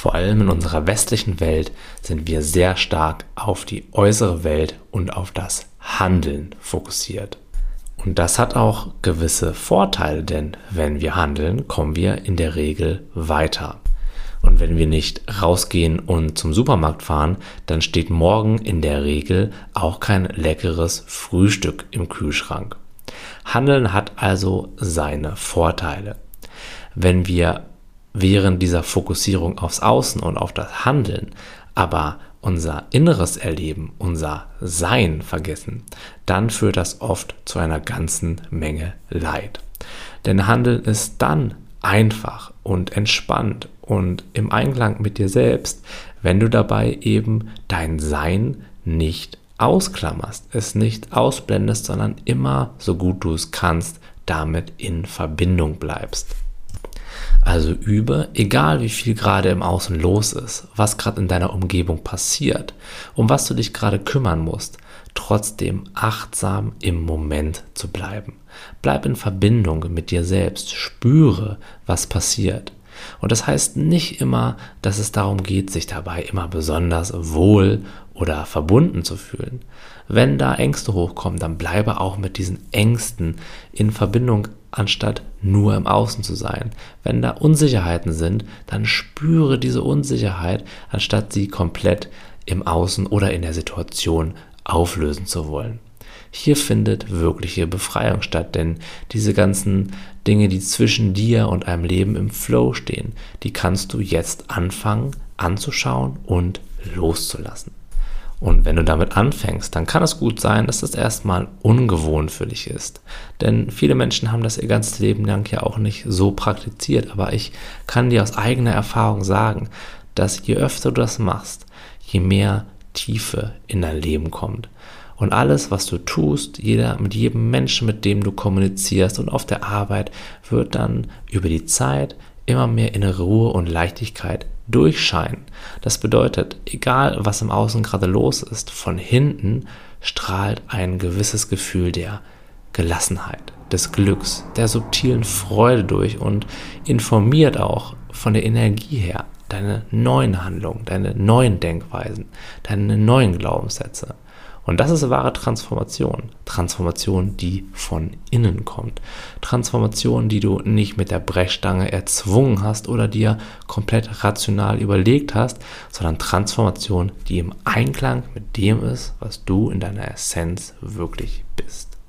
Vor allem in unserer westlichen Welt sind wir sehr stark auf die äußere Welt und auf das Handeln fokussiert. Und das hat auch gewisse Vorteile, denn wenn wir handeln, kommen wir in der Regel weiter. Und wenn wir nicht rausgehen und zum Supermarkt fahren, dann steht morgen in der Regel auch kein leckeres Frühstück im Kühlschrank. Handeln hat also seine Vorteile. Wenn wir während dieser Fokussierung aufs Außen und auf das Handeln aber unser inneres Erleben, unser Sein vergessen, dann führt das oft zu einer ganzen Menge Leid. Denn Handeln ist dann einfach und entspannt und im Einklang mit dir selbst, wenn du dabei eben dein Sein nicht ausklammerst, es nicht ausblendest, sondern immer so gut du es kannst, damit in Verbindung bleibst. Also übe, egal wie viel gerade im Außen los ist, was gerade in deiner Umgebung passiert, um was du dich gerade kümmern musst, trotzdem achtsam im Moment zu bleiben. Bleib in Verbindung mit dir selbst, spüre, was passiert. Und das heißt nicht immer, dass es darum geht, sich dabei immer besonders wohl oder verbunden zu fühlen. Wenn da Ängste hochkommen, dann bleibe auch mit diesen Ängsten in Verbindung, anstatt nur im Außen zu sein. Wenn da Unsicherheiten sind, dann spüre diese Unsicherheit, anstatt sie komplett im Außen oder in der Situation auflösen zu wollen. Hier findet wirkliche Befreiung statt, denn diese ganzen Dinge, die zwischen dir und einem Leben im Flow stehen, die kannst du jetzt anfangen anzuschauen und loszulassen. Und wenn du damit anfängst, dann kann es gut sein, dass das erstmal ungewohnt für dich ist. Denn viele Menschen haben das ihr ganzes Leben lang ja auch nicht so praktiziert. Aber ich kann dir aus eigener Erfahrung sagen, dass je öfter du das machst, je mehr Tiefe in dein Leben kommt. Und alles, was du tust, jeder, mit jedem Menschen, mit dem du kommunizierst und auf der Arbeit, wird dann über die Zeit immer mehr innere Ruhe und Leichtigkeit durchscheinen. Das bedeutet, egal was im Außen gerade los ist, von hinten strahlt ein gewisses Gefühl der Gelassenheit, des Glücks, der subtilen Freude durch und informiert auch von der Energie her deine neuen Handlungen, deine neuen Denkweisen, deine neuen Glaubenssätze. Und das ist wahre Transformation. Transformation, die von innen kommt. Transformation, die du nicht mit der Brechstange erzwungen hast oder dir komplett rational überlegt hast, sondern Transformation, die im Einklang mit dem ist, was du in deiner Essenz wirklich bist.